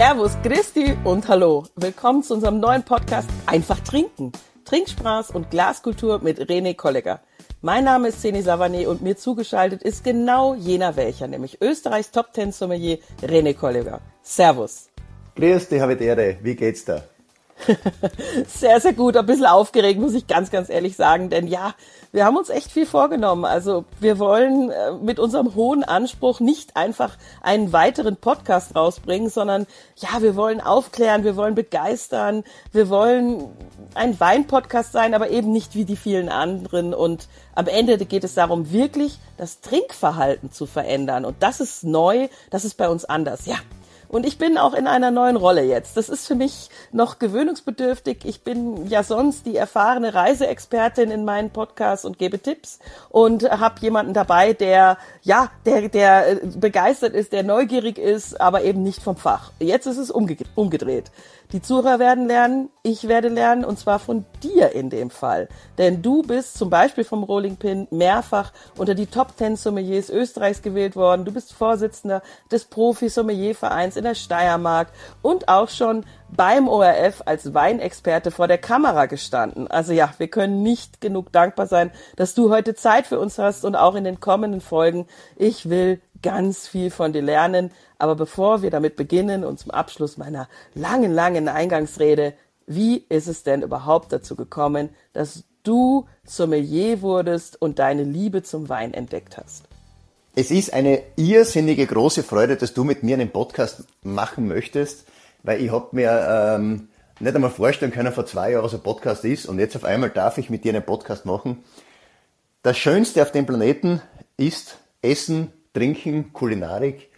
Servus, Christi und Hallo. Willkommen zu unserem neuen Podcast Einfach trinken. Trinkspaß und Glaskultur mit René Kollegger. Mein Name ist Seni Savané und mir zugeschaltet ist genau jener welcher, nämlich Österreichs Top Ten Sommelier René Kollegger. Servus. Grüß dich, Habitäre. Wie geht's da? sehr, sehr gut. Ein bisschen aufgeregt, muss ich ganz, ganz ehrlich sagen. Denn ja, wir haben uns echt viel vorgenommen. Also wir wollen äh, mit unserem hohen Anspruch nicht einfach einen weiteren Podcast rausbringen, sondern ja, wir wollen aufklären, wir wollen begeistern, wir wollen ein Wein-Podcast sein, aber eben nicht wie die vielen anderen. Und am Ende geht es darum, wirklich das Trinkverhalten zu verändern. Und das ist neu, das ist bei uns anders. Ja, und ich bin auch in einer neuen Rolle jetzt. Das ist für mich noch gewöhnungsbedürftig. Ich bin ja sonst die erfahrene Reiseexpertin in meinen Podcasts und gebe Tipps und habe jemanden dabei, der ja, der der äh, begeistert ist, der neugierig ist, aber eben nicht vom Fach. Jetzt ist es umgedreht. Die Zuhörer werden lernen, ich werde lernen und zwar von dir in dem Fall. Denn du bist zum Beispiel vom Rolling Pin mehrfach unter die Top 10 Sommeliers Österreichs gewählt worden. Du bist Vorsitzender des Profi-Sommelier-Vereins in der Steiermark und auch schon beim ORF als Weinexperte vor der Kamera gestanden. Also ja, wir können nicht genug dankbar sein, dass du heute Zeit für uns hast und auch in den kommenden Folgen. Ich will ganz viel von dir lernen. Aber bevor wir damit beginnen und zum Abschluss meiner langen, langen Eingangsrede, wie ist es denn überhaupt dazu gekommen, dass du Sommelier wurdest und deine Liebe zum Wein entdeckt hast? Es ist eine irrsinnige große Freude, dass du mit mir einen Podcast machen möchtest, weil ich habe mir ähm, nicht einmal vorstellen können vor zwei Jahren, was ein Podcast ist und jetzt auf einmal darf ich mit dir einen Podcast machen. Das Schönste auf dem Planeten ist Essen, Trinken, Kulinarik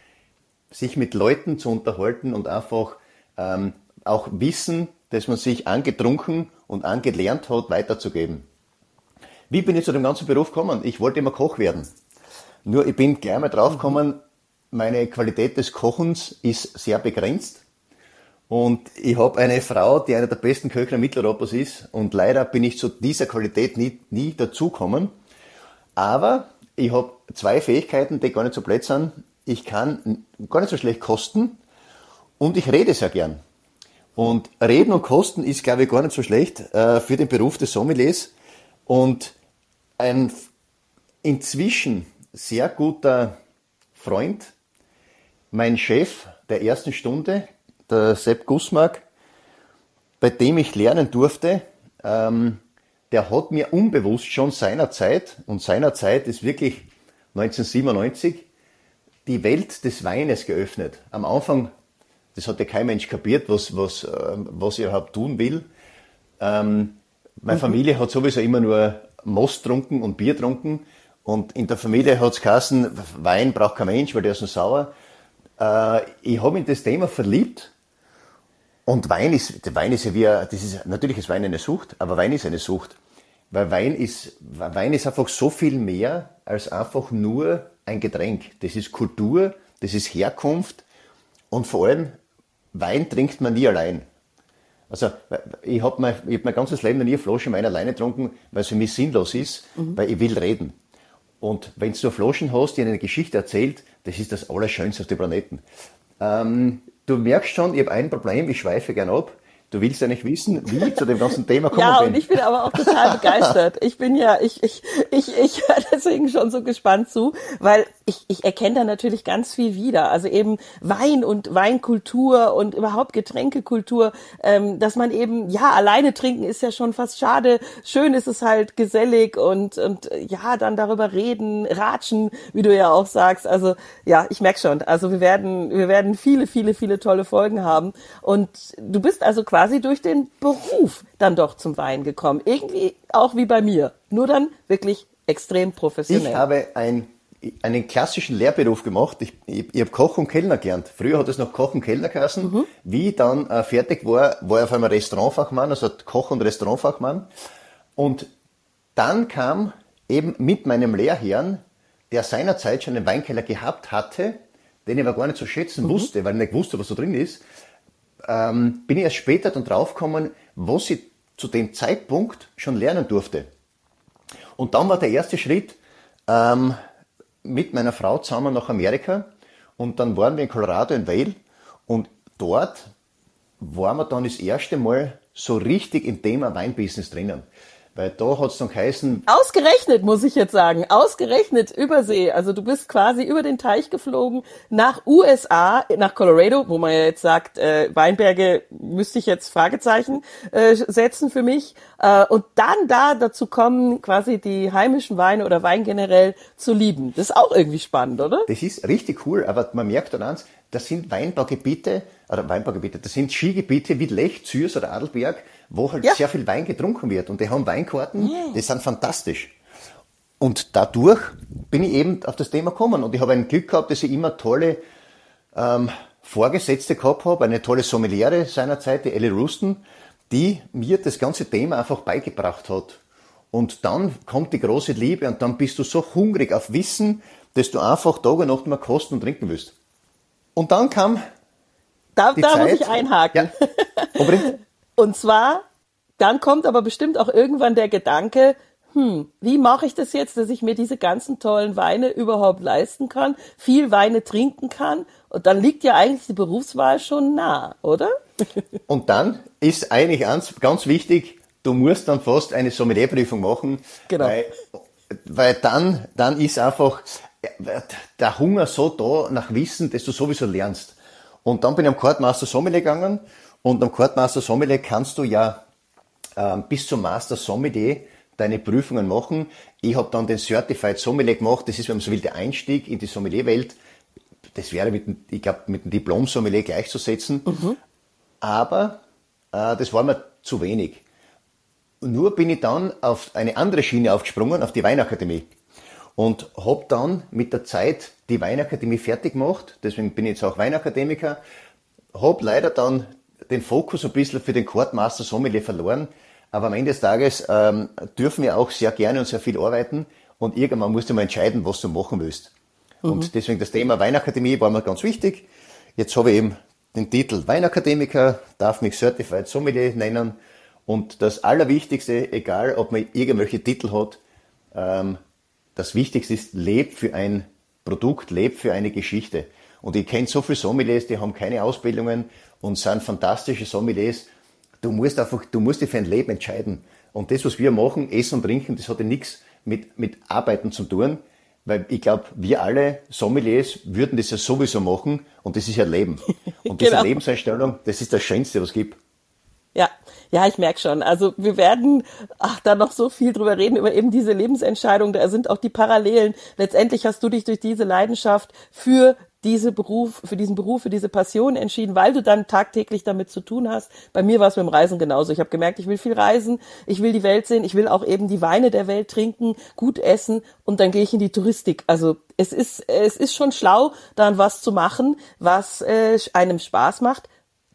sich mit Leuten zu unterhalten und einfach ähm, auch Wissen, das man sich angetrunken und angelernt hat, weiterzugeben. Wie bin ich zu dem ganzen Beruf gekommen? Ich wollte immer Koch werden. Nur ich bin gleich mal draufgekommen, meine Qualität des Kochens ist sehr begrenzt. Und ich habe eine Frau, die eine der besten Köche Mitteleuropas ist. Und leider bin ich zu dieser Qualität nie, nie dazugekommen. Aber ich habe zwei Fähigkeiten, die gar nicht so blöd sind ich kann gar nicht so schlecht kosten und ich rede sehr gern. Und reden und kosten ist, glaube ich, gar nicht so schlecht äh, für den Beruf des Sommeliers. Und ein inzwischen sehr guter Freund, mein Chef der ersten Stunde, der Sepp Gussmark, bei dem ich lernen durfte, ähm, der hat mir unbewusst schon seiner Zeit, und seiner Zeit ist wirklich 1997, die Welt des Weines geöffnet. Am Anfang, das hat ja kein Mensch kapiert, was, was, ähm, was ich überhaupt tun will. Ähm, meine mhm. Familie hat sowieso immer nur Most trunken und Bier trunken. Und in der Familie hat es geheißen, Wein braucht kein Mensch, weil der ist nur sauer. Äh, ich habe in das Thema verliebt. Und Wein ist, Wein ist ja wie, das ist, natürlich ist Wein eine Sucht, aber Wein ist eine Sucht. Weil Wein ist, Wein ist einfach so viel mehr als einfach nur ein Getränk. Das ist Kultur, das ist Herkunft und vor allem Wein trinkt man nie allein. Also ich habe mein, hab mein ganzes Leben noch nie eine Flasche Wein alleine getrunken, weil es für mich sinnlos ist, mhm. weil ich will reden. Und wenn du Flaschen hast, die eine Geschichte erzählt, das ist das Allerschönste auf dem Planeten. Ähm, du merkst schon, ich habe ein Problem, ich schweife gern ab. Du willst ja nicht wissen, wie ich zu dem ganzen Thema komme. Ja, bin. und ich bin aber auch total begeistert. Ich bin ja, ich, ich, ich, ich höre deswegen schon so gespannt zu, weil ich, ich erkenne da natürlich ganz viel wieder. Also eben Wein und Weinkultur und überhaupt Getränkekultur, ähm, dass man eben, ja, alleine trinken ist ja schon fast schade. Schön ist es halt gesellig und, und ja, dann darüber reden, ratschen, wie du ja auch sagst. Also ja, ich merke schon. Also wir werden, wir werden viele, viele, viele tolle Folgen haben. Und du bist also quasi quasi durch den Beruf dann doch zum Wein gekommen. Irgendwie auch wie bei mir. Nur dann wirklich extrem professionell. Ich habe ein, einen klassischen Lehrberuf gemacht. Ich, ich, ich habe Koch und Kellner gelernt. Früher hat es noch Koch und Kellner geheißen. Mhm. Wie ich dann äh, fertig war, war ich auf einmal Restaurantfachmann, also Koch und Restaurantfachmann. Und dann kam eben mit meinem Lehrherrn, der seinerzeit schon einen Weinkeller gehabt hatte, den ich aber gar nicht so schätzen mhm. wusste, weil ich nicht wusste, was da drin ist, ähm, bin ich erst später dann draufgekommen, was ich zu dem Zeitpunkt schon lernen durfte. Und dann war der erste Schritt ähm, mit meiner Frau zusammen nach Amerika und dann waren wir in Colorado in Vail und dort waren wir dann das erste Mal so richtig im Thema Weinbusiness drinnen. Weil da hat's dann geheißen. Ausgerechnet, muss ich jetzt sagen. Ausgerechnet Übersee. Also du bist quasi über den Teich geflogen nach USA, nach Colorado, wo man ja jetzt sagt, äh, Weinberge müsste ich jetzt Fragezeichen äh, setzen für mich. Äh, und dann da dazu kommen, quasi die heimischen Weine oder Wein generell zu lieben. Das ist auch irgendwie spannend, oder? Das ist richtig cool, aber man merkt dann eins, das sind Weinbaugebiete, oder Weinbaugebiete, das sind Skigebiete wie Lech, Zürs oder Adelberg, wo halt ja. sehr viel Wein getrunken wird. Und die haben Weinkarten, yeah. die sind fantastisch. Und dadurch bin ich eben auf das Thema gekommen. Und ich habe ein Glück gehabt, dass ich immer tolle ähm, Vorgesetzte gehabt habe, eine tolle Sommeliere seinerzeit, die Ellie Ruston, die mir das ganze Thema einfach beigebracht hat. Und dann kommt die große Liebe und dann bist du so hungrig auf Wissen, dass du einfach Tag und Nacht mehr kosten und trinken willst. Und dann kam. Da, da Zeit, muss ich einhaken. Ja, Und zwar, dann kommt aber bestimmt auch irgendwann der Gedanke, hm, wie mache ich das jetzt, dass ich mir diese ganzen tollen Weine überhaupt leisten kann, viel Weine trinken kann? Und dann liegt ja eigentlich die Berufswahl schon nah, oder? Und dann ist eigentlich ganz, ganz wichtig, du musst dann fast eine Sommelierprüfung machen, genau. weil, weil dann, dann ist einfach der Hunger so da nach Wissen, dass du sowieso lernst. Und dann bin ich am Courtmaster Sommelier gegangen und am Courtmaster Sommelier kannst du ja ähm, bis zum Master Sommelier deine Prüfungen machen. Ich habe dann den Certified Sommelier gemacht. Das ist, wenn man so will, der Einstieg in die Sommelierwelt. Das wäre mit, dem, ich glaube, mit dem Diplom Sommelier gleichzusetzen. Mhm. Aber äh, das war mir zu wenig. Nur bin ich dann auf eine andere Schiene aufgesprungen, auf die Weinakademie. Und habe dann mit der Zeit die Weinakademie fertig gemacht. Deswegen bin ich jetzt auch Weinakademiker. Habe leider dann den Fokus ein bisschen für den Courtmaster Sommelier verloren. Aber am Ende des Tages ähm, dürfen wir auch sehr gerne und sehr viel arbeiten und irgendwann musst du mal entscheiden, was du machen willst. Mhm. Und deswegen das Thema Weinakademie war mir ganz wichtig. Jetzt habe ich eben den Titel Weinakademiker, darf mich Certified Sommelier nennen. Und das Allerwichtigste, egal ob man irgendwelche Titel hat, ähm, das Wichtigste ist, leb für ein Produkt, leb für eine Geschichte. Und ich kenne so viele Sommeliers, die haben keine Ausbildungen und sind fantastische Sommeliers. Du musst einfach, du musst dich für ein Leben entscheiden. Und das, was wir machen, Essen und Trinken, das hat ja nichts mit, mit Arbeiten zu tun. Weil ich glaube, wir alle Sommeliers würden das ja sowieso machen und das ist ja Leben. Und diese genau. Lebenseinstellung, das ist das Schönste, was es gibt. Ja, ja, ich merke schon. Also wir werden ach, da noch so viel drüber reden, über eben diese Lebensentscheidung. Da sind auch die Parallelen. Letztendlich hast du dich durch diese Leidenschaft für diese Beruf, für diesen Beruf, für diese Passion entschieden, weil du dann tagtäglich damit zu tun hast. Bei mir war es mit dem Reisen genauso. Ich habe gemerkt, ich will viel reisen, ich will die Welt sehen, ich will auch eben die Weine der Welt trinken, gut essen und dann gehe ich in die Touristik. Also es ist es ist schon schlau, dann was zu machen, was äh, einem Spaß macht,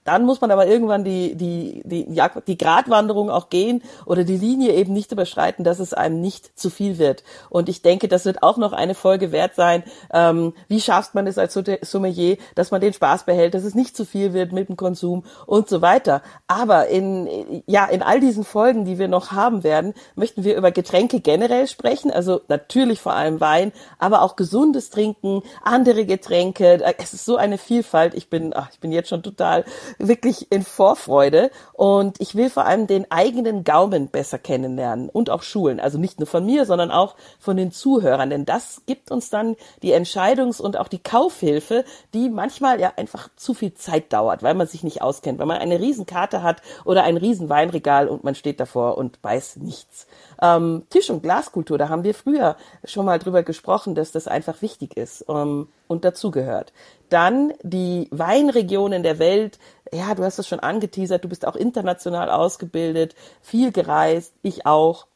dann muss man aber irgendwann die, die, die, ja, die Gratwanderung auch gehen oder die Linie eben nicht überschreiten, dass es einem nicht zu viel wird. Und ich denke, das wird auch noch eine Folge wert sein. Ähm, wie schafft man es als Sommelier, dass man den Spaß behält, dass es nicht zu viel wird mit dem Konsum und so weiter. Aber in, ja, in all diesen Folgen, die wir noch haben werden, möchten wir über Getränke generell sprechen. Also natürlich vor allem Wein, aber auch gesundes Trinken, andere Getränke. Es ist so eine Vielfalt. Ich bin, ach, ich bin jetzt schon total wirklich in Vorfreude und ich will vor allem den eigenen Gaumen besser kennenlernen und auch schulen. Also nicht nur von mir, sondern auch von den Zuhörern, denn das gibt uns dann die Entscheidungs- und auch die Kaufhilfe, die manchmal ja einfach zu viel Zeit dauert, weil man sich nicht auskennt, weil man eine Riesenkarte hat oder ein Riesenweinregal und man steht davor und weiß nichts. Ähm, Tisch- und Glaskultur, da haben wir früher schon mal drüber gesprochen, dass das einfach wichtig ist ähm, und dazugehört. Dann die Weinregionen der Welt. Ja, du hast es schon angeteasert, du bist auch international ausgebildet, viel gereist, ich auch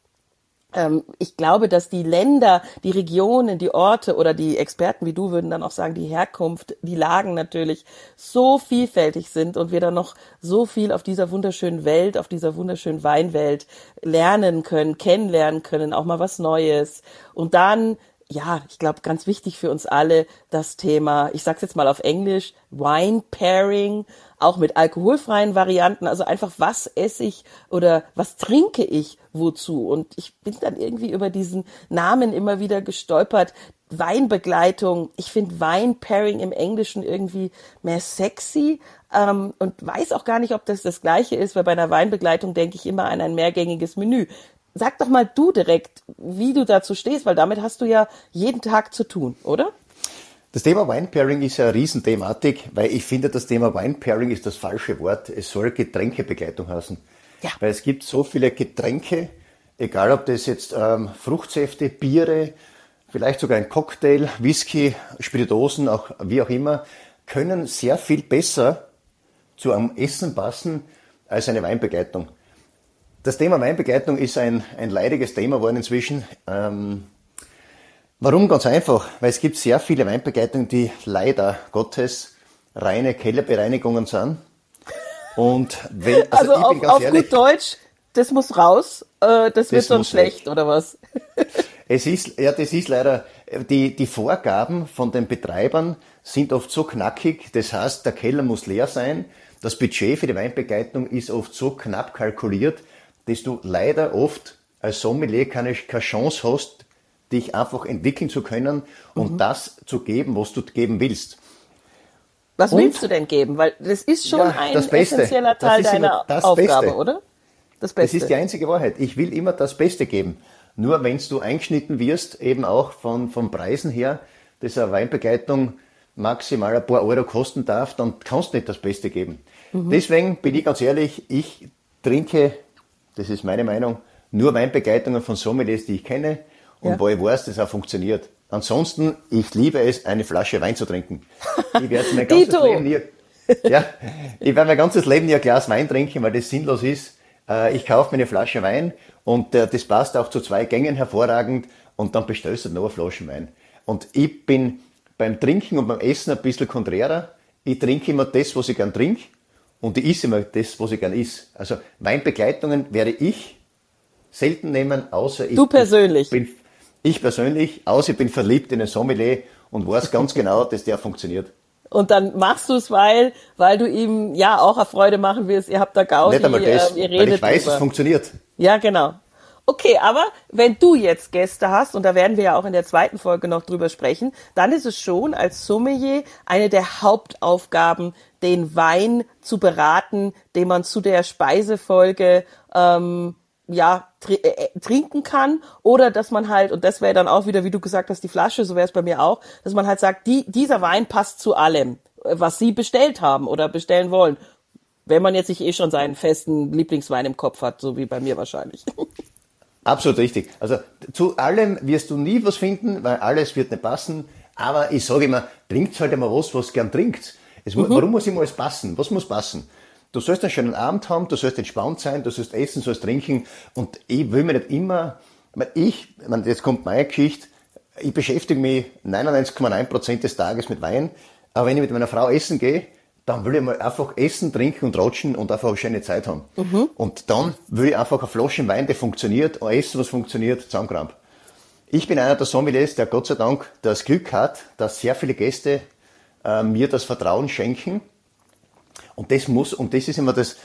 ähm, ich glaube, dass die Länder, die Regionen, die Orte oder die Experten wie du würden dann auch sagen, die Herkunft, die Lagen natürlich so vielfältig sind und wir dann noch so viel auf dieser wunderschönen Welt, auf dieser wunderschönen Weinwelt lernen können, kennenlernen können, auch mal was Neues. Und dann ja, ich glaube, ganz wichtig für uns alle das Thema, ich sag's jetzt mal auf Englisch, Wine Pairing, auch mit alkoholfreien Varianten, also einfach was esse ich oder was trinke ich wozu. Und ich bin dann irgendwie über diesen Namen immer wieder gestolpert, Weinbegleitung. Ich finde Wein-Pairing im Englischen irgendwie mehr sexy ähm, und weiß auch gar nicht, ob das das gleiche ist, weil bei einer Weinbegleitung denke ich immer an ein mehrgängiges Menü. Sag doch mal du direkt, wie du dazu stehst, weil damit hast du ja jeden Tag zu tun, oder? Das Thema Wine Pairing ist ja eine Riesenthematik, weil ich finde, das Thema Wine Pairing ist das falsche Wort. Es soll Getränkebegleitung heißen. Ja. Weil es gibt so viele Getränke, egal ob das jetzt ähm, Fruchtsäfte, Biere, vielleicht sogar ein Cocktail, Whisky, Spiritosen, auch wie auch immer, können sehr viel besser zu einem Essen passen als eine Weinbegleitung. Das Thema Weinbegleitung ist ein, ein leidiges Thema geworden inzwischen. Ähm, warum? Ganz einfach, weil es gibt sehr viele Weinbegleitungen, die leider Gottes reine Kellerbereinigungen sind. Und wenn, also, also auf, auf ehrlich, gut Deutsch, das muss raus, äh, das, das wird sonst schlecht, oder was? Es ist, ja, das ist leider, die, die Vorgaben von den Betreibern sind oft so knackig, das heißt, der Keller muss leer sein, das Budget für die Weinbegleitung ist oft so knapp kalkuliert, dass du leider oft als Sommelier keine, keine Chance hast, dich einfach entwickeln zu können und mhm. das zu geben, was du geben willst. Was und, willst du denn geben? Weil das ist schon ja, ein essentieller Teil deiner Aufgabe, Beste. oder? Das Beste. Das ist die einzige Wahrheit. Ich will immer das Beste geben. Nur wenn du eingeschnitten wirst, eben auch von, von Preisen her, dass eine Weinbegleitung maximal ein paar Euro kosten darf, dann kannst du nicht das Beste geben. Mhm. Deswegen bin ich ganz ehrlich, ich trinke, das ist meine Meinung, nur Weinbegleitungen von Sommeliers, die ich kenne und ja. wo ich weiß, dass auch funktioniert. Ansonsten, ich liebe es, eine Flasche Wein zu trinken. Ich werde mein ganzes Leben nie, ja, ich werde mein ganzes Leben nie ein Glas Wein trinken, weil das sinnlos ist. Äh, ich kaufe mir eine Flasche Wein und äh, das passt auch zu zwei Gängen hervorragend und dann bestellst du noch eine Flasche Wein. Und ich bin beim Trinken und beim Essen ein bisschen konträrer. Ich trinke immer das, was ich gern trinke und ich esse immer das, was ich gern esse. Also Weinbegleitungen werde ich selten nehmen, außer ich, du persönlich. Ich, bin, ich persönlich, außer ich bin verliebt in einen Sommelier und weiß ganz genau, dass der funktioniert. Und dann machst du es, weil, weil du ihm ja auch eine Freude machen willst. Ihr habt da Gaudi, Nicht einmal das, äh, ihr redet weil ich weiß, drüber. es funktioniert. Ja, genau. Okay, aber wenn du jetzt Gäste hast, und da werden wir ja auch in der zweiten Folge noch drüber sprechen, dann ist es schon als Sommelier eine der Hauptaufgaben, den Wein zu beraten, den man zu der Speisefolge ähm, ja tr äh, äh, trinken kann. Oder dass man halt und das wäre dann auch wieder wie du gesagt hast die Flasche so wäre es bei mir auch dass man halt sagt die dieser Wein passt zu allem was sie bestellt haben oder bestellen wollen. Wenn man jetzt nicht eh schon seinen festen Lieblingswein im Kopf hat so wie bei mir wahrscheinlich Absolut richtig. Also zu allem wirst du nie was finden, weil alles wird nicht passen. Aber ich sage immer, trinkt halt immer was, was gern trinkt. Es, mhm. Warum muss immer alles passen? Was muss passen? Du sollst einen schönen Abend haben, du sollst entspannt sein, du sollst essen, sollst trinken. Und ich will mir nicht immer, ich, ich meine, jetzt kommt meine Geschichte, ich beschäftige mich 99,9% des Tages mit Wein. Aber wenn ich mit meiner Frau essen gehe, dann will ich mal einfach essen, trinken und rutschen und einfach eine schöne Zeit haben. Mhm. Und dann will ich einfach eine Flasche Wein, der funktioniert, ein Essen, was funktioniert, zusammenkramt. Ich bin einer der Sommeliers, der Gott sei Dank das Glück hat, dass sehr viele Gäste äh, mir das Vertrauen schenken. Und das muss, und das ist immer das,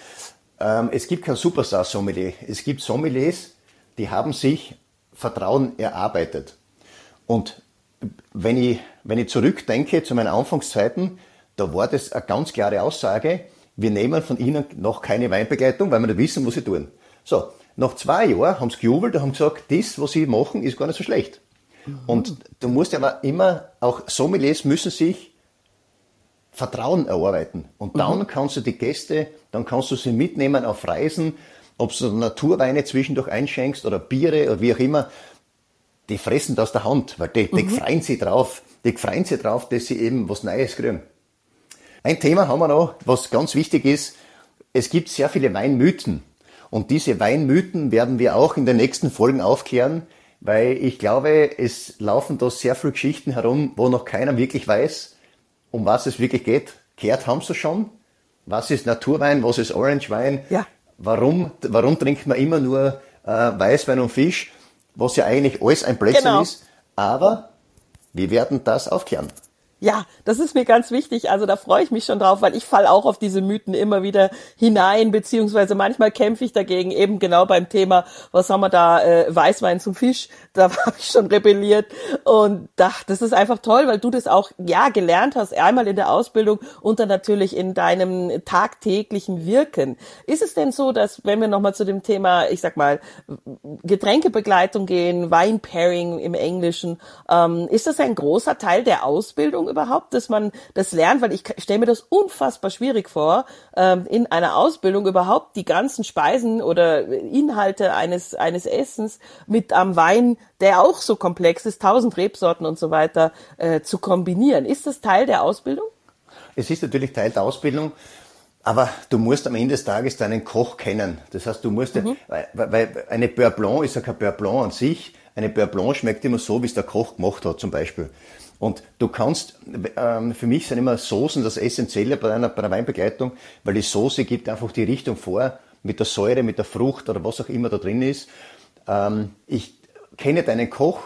ähm, es gibt kein Superstar-Sommelier. Es gibt Sommeliers, die haben sich Vertrauen erarbeitet. Und wenn ich, wenn ich zurückdenke zu meinen Anfangszeiten, da war das eine ganz klare Aussage, wir nehmen von Ihnen noch keine Weinbegleitung, weil wir nicht wissen, was Sie tun. So, nach zwei Jahren haben sie gejubelt und haben gesagt, das, was Sie machen, ist gar nicht so schlecht. Mhm. Und du musst aber immer, auch Sommeliers müssen sich Vertrauen erarbeiten. Und dann mhm. kannst du die Gäste, dann kannst du sie mitnehmen auf Reisen, ob du Naturweine zwischendurch einschenkst oder Biere oder wie auch immer, die fressen das aus der Hand, weil die, die mhm. freuen sich drauf, die freuen sich drauf, dass sie eben was Neues kriegen. Ein Thema haben wir noch, was ganz wichtig ist. Es gibt sehr viele Weinmythen. Und diese Weinmythen werden wir auch in den nächsten Folgen aufklären, weil ich glaube, es laufen da sehr viele Geschichten herum, wo noch keiner wirklich weiß, um was es wirklich geht. Kehrt haben sie schon. Was ist Naturwein? Was ist Orangewein? Ja. Warum, warum trinkt man immer nur äh, Weißwein und Fisch? Was ja eigentlich alles ein Blödsinn genau. ist. Aber wir werden das aufklären. Ja, das ist mir ganz wichtig. Also da freue ich mich schon drauf, weil ich falle auch auf diese Mythen immer wieder hinein, beziehungsweise manchmal kämpfe ich dagegen, eben genau beim Thema, was haben wir da, äh, Weißwein zum Fisch, da habe ich schon rebelliert. Und da, das ist einfach toll, weil du das auch, ja, gelernt hast, einmal in der Ausbildung und dann natürlich in deinem tagtäglichen Wirken. Ist es denn so, dass, wenn wir nochmal zu dem Thema, ich sag mal, Getränkebegleitung gehen, Wine-Pairing im Englischen, ähm, ist das ein großer Teil der Ausbildung? Überhaupt, dass man das lernt? Weil ich stelle mir das unfassbar schwierig vor, ähm, in einer Ausbildung überhaupt die ganzen Speisen oder Inhalte eines, eines Essens mit am Wein, der auch so komplex ist, tausend Rebsorten und so weiter, äh, zu kombinieren. Ist das Teil der Ausbildung? Es ist natürlich Teil der Ausbildung. Aber du musst am Ende des Tages deinen Koch kennen. Das heißt, du musst, mhm. weil, weil eine Beurre Blanc ist ja kein Beurre Blanc an sich. Eine Beurre Blanc schmeckt immer so, wie es der Koch gemacht hat, zum Beispiel. Und du kannst, ähm, für mich sind immer Soßen das Essentielle bei einer, bei einer Weinbegleitung, weil die Soße gibt einfach die Richtung vor, mit der Säure, mit der Frucht oder was auch immer da drin ist. Ähm, ich kenne deinen Koch,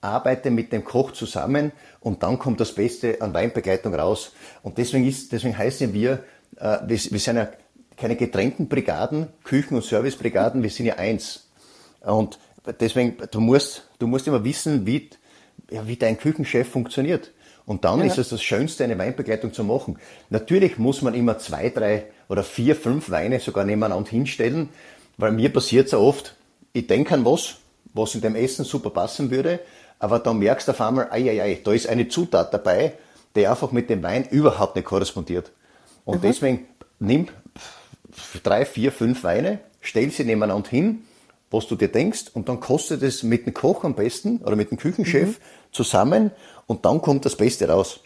arbeite mit dem Koch zusammen und dann kommt das Beste an Weinbegleitung raus. Und deswegen ist, deswegen heißen wir, äh, wir, wir sind ja keine getrennten Brigaden, Küchen- und Servicebrigaden, wir sind ja eins. Und deswegen, du musst, du musst immer wissen, wie, ja, wie dein Küchenchef funktioniert. Und dann ja. ist es das Schönste, eine Weinbegleitung zu machen. Natürlich muss man immer zwei, drei oder vier, fünf Weine sogar nebeneinander hinstellen, weil mir passiert es ja oft, ich denke an was, was in dem Essen super passen würde, aber dann merkst du auf einmal, ei, ei, ei, da ist eine Zutat dabei, die einfach mit dem Wein überhaupt nicht korrespondiert. Und mhm. deswegen nimm drei, vier, fünf Weine, stell sie nebeneinander hin was du dir denkst und dann kostet es mit dem Koch am besten oder mit dem Küchenchef mhm. zusammen und dann kommt das Beste raus.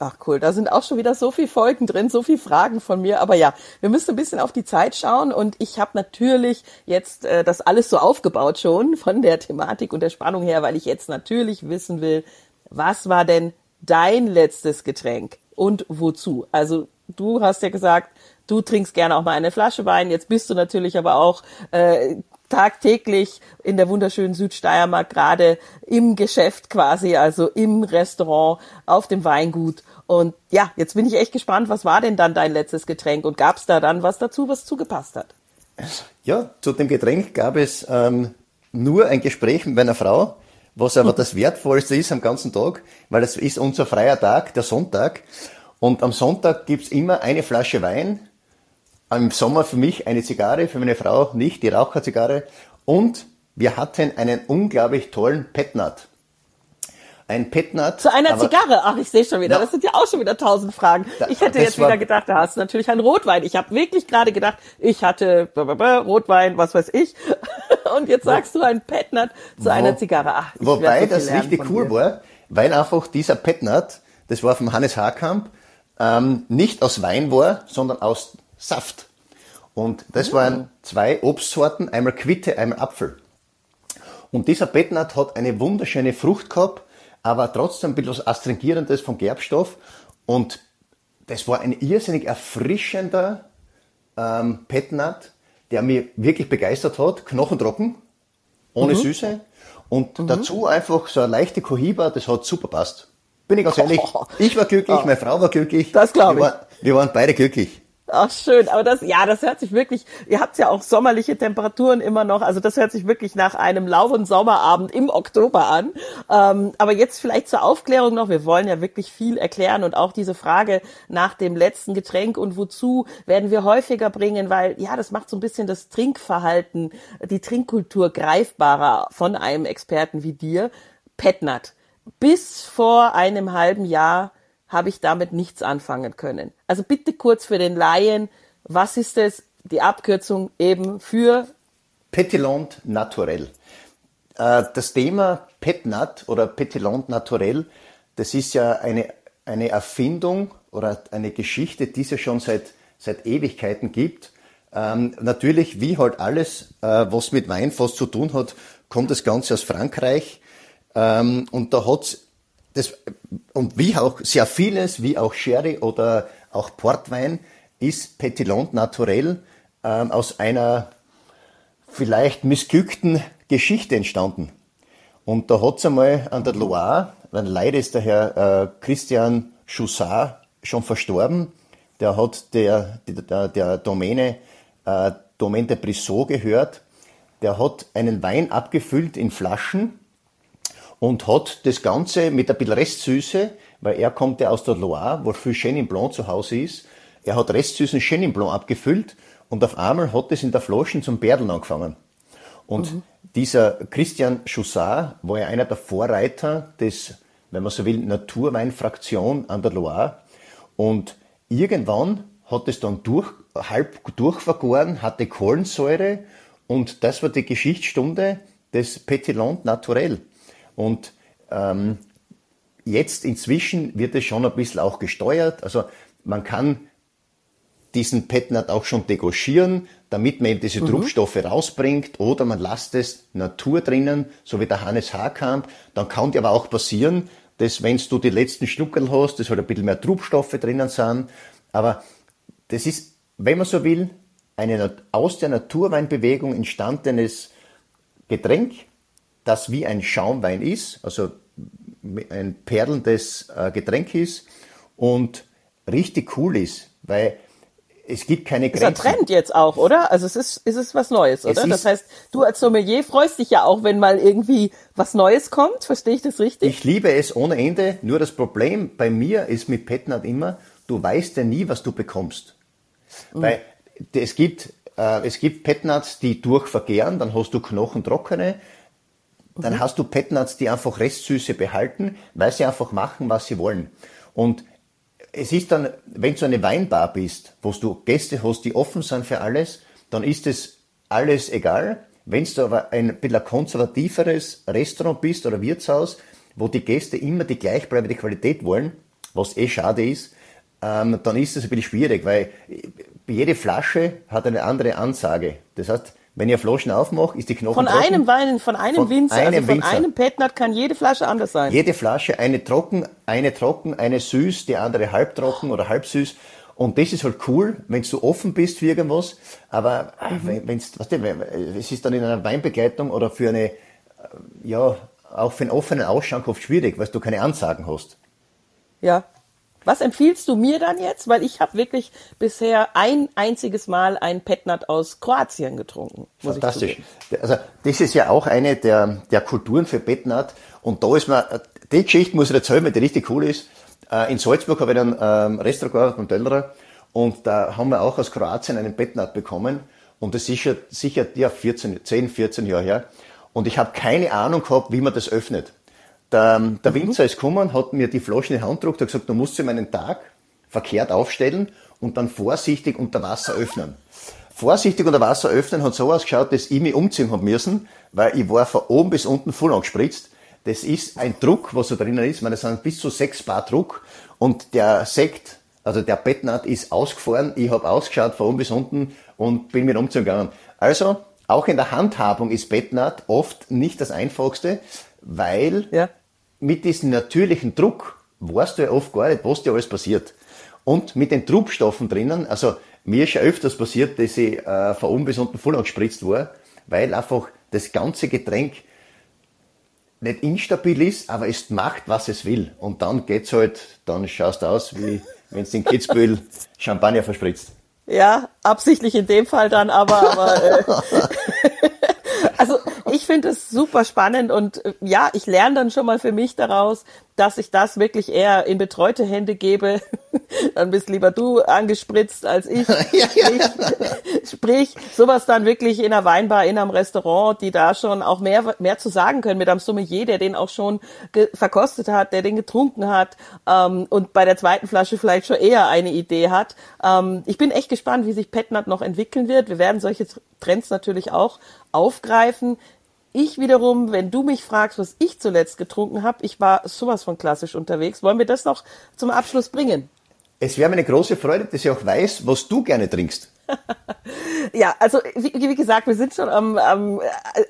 Ach cool, da sind auch schon wieder so viele Folgen drin, so viele Fragen von mir. Aber ja, wir müssen ein bisschen auf die Zeit schauen und ich habe natürlich jetzt äh, das alles so aufgebaut schon von der Thematik und der Spannung her, weil ich jetzt natürlich wissen will, was war denn dein letztes Getränk und wozu? Also du hast ja gesagt, du trinkst gerne auch mal eine Flasche Wein. Jetzt bist du natürlich aber auch äh, tagtäglich in der wunderschönen Südsteiermark gerade im Geschäft quasi, also im Restaurant, auf dem Weingut. Und ja, jetzt bin ich echt gespannt, was war denn dann dein letztes Getränk und gab es da dann was dazu, was zugepasst hat? Ja, zu dem Getränk gab es ähm, nur ein Gespräch mit meiner Frau, was aber das Wertvollste ist am ganzen Tag, weil es ist unser freier Tag, der Sonntag. Und am Sonntag gibt's immer eine Flasche Wein im Sommer für mich eine Zigarre, für meine Frau nicht, die Raucherzigarre. Und wir hatten einen unglaublich tollen Petnat. Ein Petnat. Zu einer Zigarre. Ach, ich sehe schon wieder. Na, das sind ja auch schon wieder tausend Fragen. ich hätte jetzt wieder gedacht, da hast du natürlich einen Rotwein. Ich habe wirklich gerade gedacht, ich hatte Rotwein, was weiß ich. Und jetzt sagst wo, du ein Petnat zu wo, einer Zigarre. Ach, wobei so das richtig cool dir. war, weil einfach dieser Petnat, das war vom Hannes Haarkamp, ähm, nicht aus Wein war, sondern aus Saft. Und das mhm. waren zwei Obstsorten, einmal Quitte, einmal Apfel. Und dieser Bettnut hat eine wunderschöne Frucht gehabt, aber trotzdem ein bisschen was Astringierendes vom Gerbstoff. Und das war ein irrsinnig erfrischender ähm, Petnat, der mir wirklich begeistert hat. Knochentrocken, ohne mhm. Süße. Und mhm. dazu einfach so eine leichte Cohiba, das hat super passt. Bin ich ganz ehrlich. Ich war glücklich, meine Frau war glücklich. Das glaube ich. Wir, war, wir waren beide glücklich. Ach schön, aber das, ja, das hört sich wirklich, ihr habt ja auch sommerliche Temperaturen immer noch, also das hört sich wirklich nach einem lauen Sommerabend im Oktober an. Ähm, aber jetzt vielleicht zur Aufklärung noch, wir wollen ja wirklich viel erklären und auch diese Frage nach dem letzten Getränk und wozu werden wir häufiger bringen, weil ja, das macht so ein bisschen das Trinkverhalten, die Trinkkultur greifbarer von einem Experten wie dir. Petnat. Bis vor einem halben Jahr habe ich damit nichts anfangen können. Also bitte kurz für den Laien, was ist es, die Abkürzung eben für Petilant Naturel. Äh, das Thema Petnat oder Petilant Naturel, das ist ja eine, eine Erfindung oder eine Geschichte, die es ja schon seit, seit Ewigkeiten gibt. Ähm, natürlich, wie halt alles, äh, was mit Wein fast zu tun hat, kommt das Ganze aus Frankreich. Ähm, und da hat es das, und wie auch sehr vieles, wie auch Sherry oder auch Portwein, ist Petillon naturell ähm, aus einer vielleicht missglückten Geschichte entstanden. Und da hat's einmal an der Loire, weil leider ist der Herr äh, Christian Choussard schon verstorben, der hat der, der, der Domäne äh, Domaine de Brissot gehört, der hat einen Wein abgefüllt in Flaschen und hat das Ganze mit ein bisschen Restsüße, weil er kommt ja aus der Loire, wo viel Chenin Blanc zu Hause ist, er hat Restsüßen Chenin Blanc abgefüllt und auf einmal hat es in der Flasche zum Berdeln angefangen. Und mhm. dieser Christian Choussard war ja einer der Vorreiter des, wenn man so will, Naturweinfraktion an der Loire. Und irgendwann hat es dann durch, halb durchvergoren, hatte Kohlensäure und das war die Geschichtsstunde des Petit Naturel. Und ähm, jetzt inzwischen wird es schon ein bisschen auch gesteuert. Also man kann diesen Petnat auch schon degauchieren, damit man eben diese mhm. Trubstoffe rausbringt oder man lässt es Natur drinnen, so wie der Hannes Haarkamp. Dann kann dir aber auch passieren, dass wenn du die letzten Schnuckel hast, dass halt ein bisschen mehr Trubstoffe drinnen sind. Aber das ist, wenn man so will, eine aus der Naturweinbewegung entstandenes Getränk, das wie ein Schaumwein ist, also ein perlendes äh, Getränk ist und richtig cool ist, weil es gibt keine Grenzen. Ist ein Trend jetzt auch, oder? Also es ist, ist es was Neues, oder? Das heißt, du als Sommelier freust dich ja auch, wenn mal irgendwie was Neues kommt. Verstehe ich das richtig? Ich liebe es ohne Ende. Nur das Problem bei mir ist mit Petnat immer, du weißt ja nie, was du bekommst. Mhm. Weil es gibt, äh, es gibt Petnats, die durchvergären, dann hast du knochentrockene, dann mhm. hast du Petnats, die einfach Restsüße behalten, weil sie einfach machen, was sie wollen. Und es ist dann, wenn du eine Weinbar bist, wo du Gäste hast, die offen sind für alles, dann ist es alles egal. Wenn du aber ein bisschen konservativeres Restaurant bist oder Wirtshaus, wo die Gäste immer die gleichbleibende Qualität wollen, was eh schade ist, ähm, dann ist es ein bisschen schwierig, weil jede Flasche hat eine andere Ansage. Das heißt, wenn ihr Flaschen aufmacht, ist die Knochen Von trocken. einem Wein, von einem von Winzer, einem also von Winzer. einem Petnat kann jede Flasche anders sein. Jede Flasche, eine trocken, eine trocken, eine süß, die andere halbtrocken oder halb süß. Und das ist halt cool, wenn du offen bist für irgendwas. Aber äh, mhm. wenn, wenn's, weißt du, es ist dann in einer Weinbegleitung oder für eine, äh, ja, auch für einen offenen Ausschank oft schwierig, weil du keine Ansagen hast. Ja, was empfiehlst du mir dann jetzt? Weil ich habe wirklich bisher ein einziges Mal ein Petnat aus Kroatien getrunken. Fantastisch. Also das ist ja auch eine der, der Kulturen für Petnat. Und da ist man, die Geschichte muss ich erzählen, weil die richtig cool ist. Äh, in Salzburg habe ich ein ähm, Restaurant gearbeitet beim und da haben wir auch aus Kroatien einen Petnat bekommen. Und das ist sicher, sicher ja, 14, 10, 14 Jahre her. Und ich habe keine Ahnung gehabt, wie man das öffnet. Der, der mhm. Winzer ist gekommen, hat mir die Flasche in die Hand gedruckt, hat gesagt, du musst sie meinen Tag verkehrt aufstellen und dann vorsichtig unter Wasser öffnen. Vorsichtig unter Wasser öffnen hat so ausgeschaut, dass ich mich umziehen habe müssen, weil ich war von oben bis unten voll angespritzt. Das ist ein Druck, was da drinnen ist. Ich meine, das sind bis zu sechs Bar Druck und der Sekt, also der Bettnat ist ausgefahren. Ich habe ausgeschaut von oben bis unten und bin mit umziehen gegangen. Also, auch in der Handhabung ist Bettnat oft nicht das einfachste, weil ja mit diesem natürlichen Druck weißt du ja oft gar nicht, was dir alles passiert. Und mit den Trubstoffen drinnen, also mir ist schon öfters passiert, dass ich äh, von oben bis unten voll angespritzt war, weil einfach das ganze Getränk nicht instabil ist, aber es macht, was es will. Und dann geht's halt, dann schaust du aus, wie wenn es den Kitzbühel Champagner verspritzt. Ja, absichtlich in dem Fall dann, aber, aber äh, also ich finde es super spannend und äh, ja, ich lerne dann schon mal für mich daraus, dass ich das wirklich eher in betreute Hände gebe. dann bist lieber du angespritzt als ich. ja, ja. Sprich, sprich, sowas dann wirklich in einer Weinbar, in einem Restaurant, die da schon auch mehr, mehr zu sagen können mit einem Sommelier, der den auch schon verkostet hat, der den getrunken hat ähm, und bei der zweiten Flasche vielleicht schon eher eine Idee hat. Ähm, ich bin echt gespannt, wie sich Petnat noch entwickeln wird. Wir werden solche Trends natürlich auch aufgreifen. Ich wiederum, wenn du mich fragst, was ich zuletzt getrunken habe, ich war sowas von klassisch unterwegs. Wollen wir das noch zum Abschluss bringen? Es wäre mir eine große Freude, dass ich auch weiß, was du gerne trinkst. Ja, also wie, wie, gesagt, wir sind schon am, am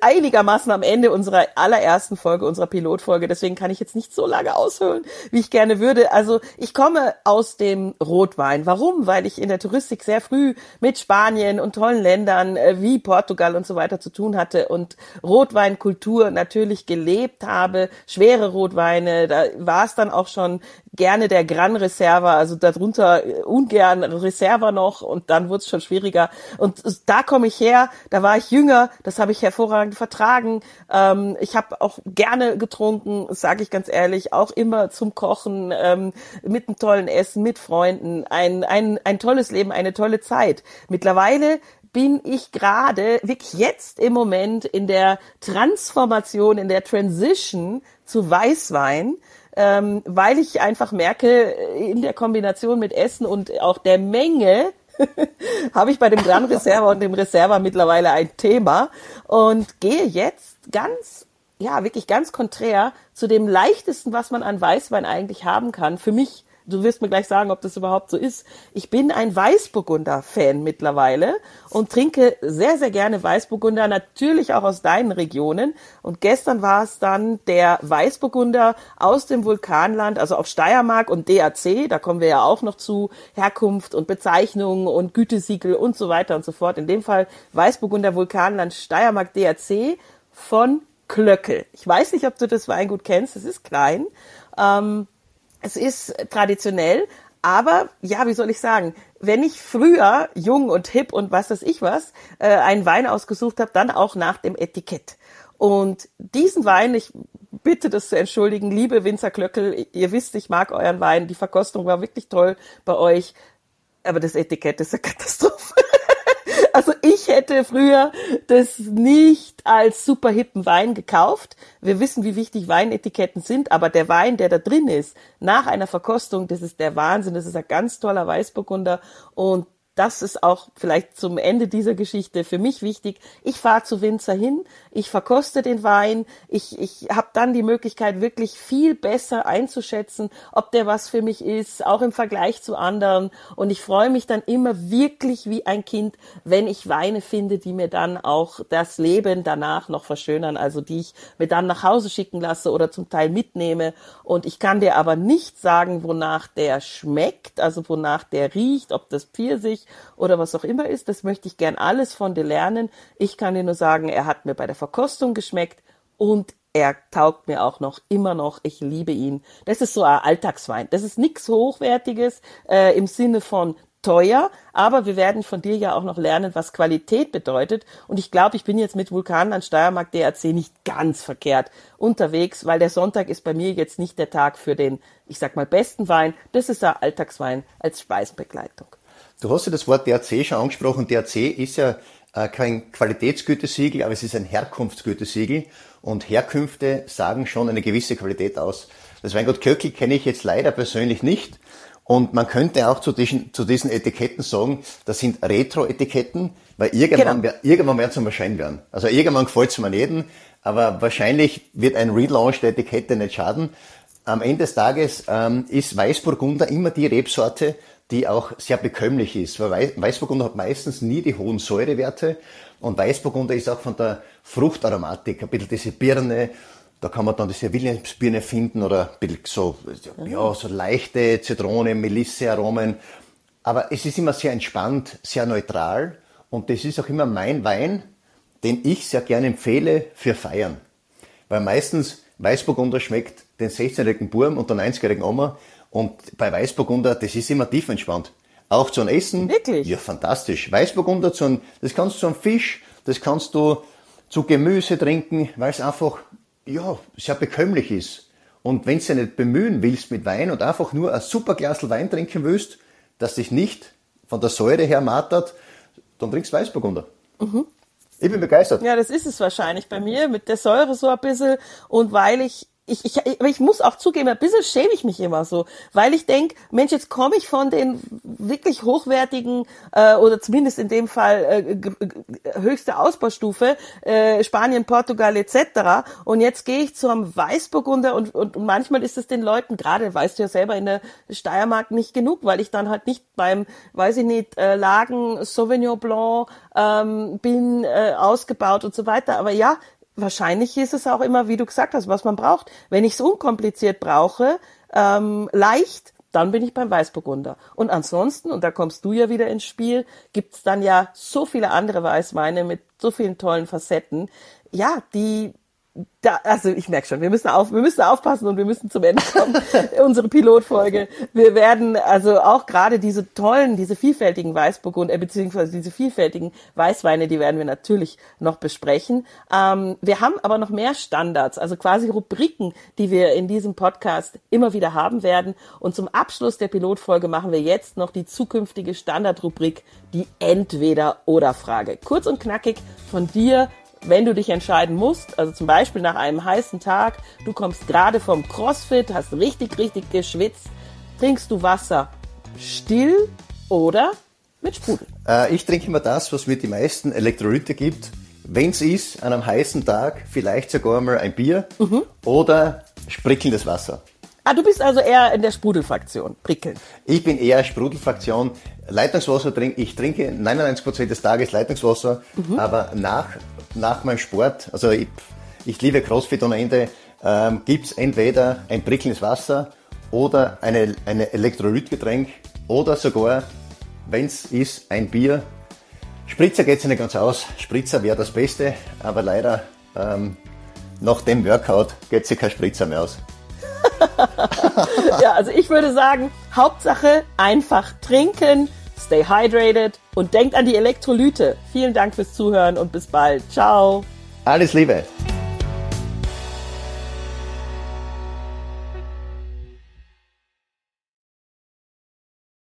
einigermaßen am Ende unserer allerersten Folge, unserer Pilotfolge. Deswegen kann ich jetzt nicht so lange ausholen, wie ich gerne würde. Also ich komme aus dem Rotwein. Warum? Weil ich in der Touristik sehr früh mit Spanien und tollen Ländern äh, wie Portugal und so weiter zu tun hatte und Rotweinkultur natürlich gelebt habe. Schwere Rotweine, da war es dann auch schon gerne der Gran Reserva, also darunter äh, ungern Reserva noch und dann wurde es schon schwieriger. Und da komme ich her, da war ich jünger, das habe ich hervorragend vertragen. Ähm, ich habe auch gerne getrunken, sage ich ganz ehrlich, auch immer zum Kochen, ähm, mit einem tollen Essen, mit Freunden, ein, ein, ein tolles Leben, eine tolle Zeit. Mittlerweile bin ich gerade wirklich jetzt im Moment in der Transformation, in der Transition zu Weißwein ähm, weil ich einfach merke, in der Kombination mit Essen und auch der Menge habe ich bei dem Gran Reserva und dem Reserva mittlerweile ein Thema und gehe jetzt ganz, ja, wirklich ganz konträr zu dem leichtesten, was man an Weißwein eigentlich haben kann. Für mich du wirst mir gleich sagen, ob das überhaupt so ist. Ich bin ein Weißburgunder-Fan mittlerweile und trinke sehr, sehr gerne Weißburgunder, natürlich auch aus deinen Regionen. Und gestern war es dann der Weißburgunder aus dem Vulkanland, also auf Steiermark und DAC, da kommen wir ja auch noch zu, Herkunft und Bezeichnung und Gütesiegel und so weiter und so fort. In dem Fall Weißburgunder Vulkanland Steiermark DAC von Klöckel. Ich weiß nicht, ob du das Weingut kennst, es ist klein. Ähm, es ist traditionell, aber ja, wie soll ich sagen, wenn ich früher jung und hip und was weiß ich was, äh, einen Wein ausgesucht habe, dann auch nach dem Etikett. Und diesen Wein, ich bitte das zu entschuldigen, liebe Winzer Klöckel, ihr wisst, ich mag euren Wein, die Verkostung war wirklich toll bei euch, aber das Etikett ist eine Katastrophe. Also ich hätte früher das nicht als super hippen Wein gekauft. Wir wissen, wie wichtig Weinetiketten sind, aber der Wein, der da drin ist, nach einer Verkostung, das ist der Wahnsinn. Das ist ein ganz toller Weißburgunder und das ist auch vielleicht zum Ende dieser Geschichte für mich wichtig. Ich fahre zu Winzer hin, ich verkoste den Wein, ich, ich habe dann die Möglichkeit, wirklich viel besser einzuschätzen, ob der was für mich ist, auch im Vergleich zu anderen. Und ich freue mich dann immer wirklich wie ein Kind, wenn ich Weine finde, die mir dann auch das Leben danach noch verschönern, also die ich mir dann nach Hause schicken lasse oder zum Teil mitnehme. Und ich kann dir aber nicht sagen, wonach der schmeckt, also wonach der riecht, ob das Pfirsich oder was auch immer ist. Das möchte ich gern alles von dir lernen. Ich kann dir nur sagen, er hat mir bei der Verkostung geschmeckt und er taugt mir auch noch immer noch. Ich liebe ihn. Das ist so ein Alltagswein. Das ist nichts Hochwertiges äh, im Sinne von teuer, aber wir werden von dir ja auch noch lernen, was Qualität bedeutet. Und ich glaube, ich bin jetzt mit Vulkanland Steiermark DRC nicht ganz verkehrt unterwegs, weil der Sonntag ist bei mir jetzt nicht der Tag für den, ich sag mal, besten Wein. Das ist ein Alltagswein als Speisenbegleitung. Du hast ja das Wort DRC schon angesprochen. DRC ist ja äh, kein Qualitätsgütesiegel, aber es ist ein Herkunftsgütesiegel und Herkünfte sagen schon eine gewisse Qualität aus. Das Weingut Köckel kenne ich jetzt leider persönlich nicht und man könnte auch zu diesen, zu diesen Etiketten sagen, das sind Retro-Etiketten, weil irgendwann, genau. irgendwann werden sie mal schön werden. Also irgendwann gefällt es mir nicht, aber wahrscheinlich wird ein Relaunch der Etikette nicht schaden. Am Ende des Tages ähm, ist Weißburgunder immer die Rebsorte, die auch sehr bekömmlich ist. Weil Weißburgunder hat meistens nie die hohen Säurewerte und Weißburgunder ist auch von der Fruchtaromatik ein bisschen diese Birne, da kann man dann diese Williamsbirne finden oder ein bisschen so, ja, so leichte Zitrone, Melisse-Aromen. Aber es ist immer sehr entspannt, sehr neutral und das ist auch immer mein Wein, den ich sehr gerne empfehle für Feiern. Weil meistens Weißburgunder schmeckt den 16-jährigen Burm und der 90-jährigen Oma und bei Weißburgunder, das ist immer tief entspannt. Auch zum Essen. Wirklich? Ja, fantastisch. Weißburgunder, zu einem, das kannst du zum Fisch, das kannst du zu Gemüse trinken, weil es einfach, ja, sehr bekömmlich ist. Und wenn du dich nicht bemühen willst mit Wein und einfach nur ein super Glas Wein trinken willst, das dich nicht von der Säure her martert, dann trinkst du Weißburgunder. Mhm. Ich bin begeistert. Ja, das ist es wahrscheinlich bei mir mit der Säure so ein bisschen und weil ich ich, ich, aber ich muss auch zugeben, ein bisschen schäme ich mich immer so, weil ich denke, Mensch, jetzt komme ich von den wirklich hochwertigen äh, oder zumindest in dem Fall äh, höchste Ausbaustufe, äh, Spanien, Portugal etc. Und jetzt gehe ich zu einem Weißburgunder und, und, und manchmal ist es den Leuten, gerade weißt du ja selber in der Steiermark nicht genug, weil ich dann halt nicht beim, weiß ich nicht, äh, Lagen Sauvignon Blanc ähm, bin äh, ausgebaut und so weiter. Aber ja, wahrscheinlich ist es auch immer, wie du gesagt hast, was man braucht. Wenn ich es unkompliziert brauche, ähm, leicht, dann bin ich beim Weißburgunder. Und ansonsten, und da kommst du ja wieder ins Spiel, gibt's dann ja so viele andere Weißweine mit so vielen tollen Facetten, ja, die da, also ich merke schon, wir müssen auf, wir müssen aufpassen und wir müssen zum Ende kommen. unsere Pilotfolge. Wir werden also auch gerade diese tollen, diese vielfältigen Weißburgund, äh, beziehungsweise diese vielfältigen Weißweine, die werden wir natürlich noch besprechen. Ähm, wir haben aber noch mehr Standards, also quasi Rubriken, die wir in diesem Podcast immer wieder haben werden. Und zum Abschluss der Pilotfolge machen wir jetzt noch die zukünftige Standardrubrik, die Entweder-oder-Frage. Kurz und knackig von dir wenn du dich entscheiden musst, also zum Beispiel nach einem heißen Tag, du kommst gerade vom CrossFit, hast richtig, richtig geschwitzt, trinkst du Wasser still oder mit Sprudel? Äh, ich trinke immer das, was mir die meisten Elektrolyte gibt. Wenn es ist, an einem heißen Tag, vielleicht sogar mal ein Bier mhm. oder sprickelndes Wasser. Ah, du bist also eher in der Sprudelfraktion, prickeln. Ich bin eher Sprudelfraktion. Leitungswasser trinke ich trinke 99% des Tages Leitungswasser, mhm. aber nach nach meinem Sport, also ich, ich liebe Crossfit ohne Ende, ähm, gibt es entweder ein prickelndes Wasser oder eine, eine Elektrolytgetränk oder sogar, wenn es ist, ein Bier. Spritzer geht es nicht ganz aus. Spritzer wäre das Beste, aber leider ähm, nach dem Workout geht sich kein Spritzer mehr aus. ja, also ich würde sagen, Hauptsache einfach trinken, stay hydrated und denkt an die Elektrolyte. Vielen Dank fürs Zuhören und bis bald. Ciao. Alles Liebe.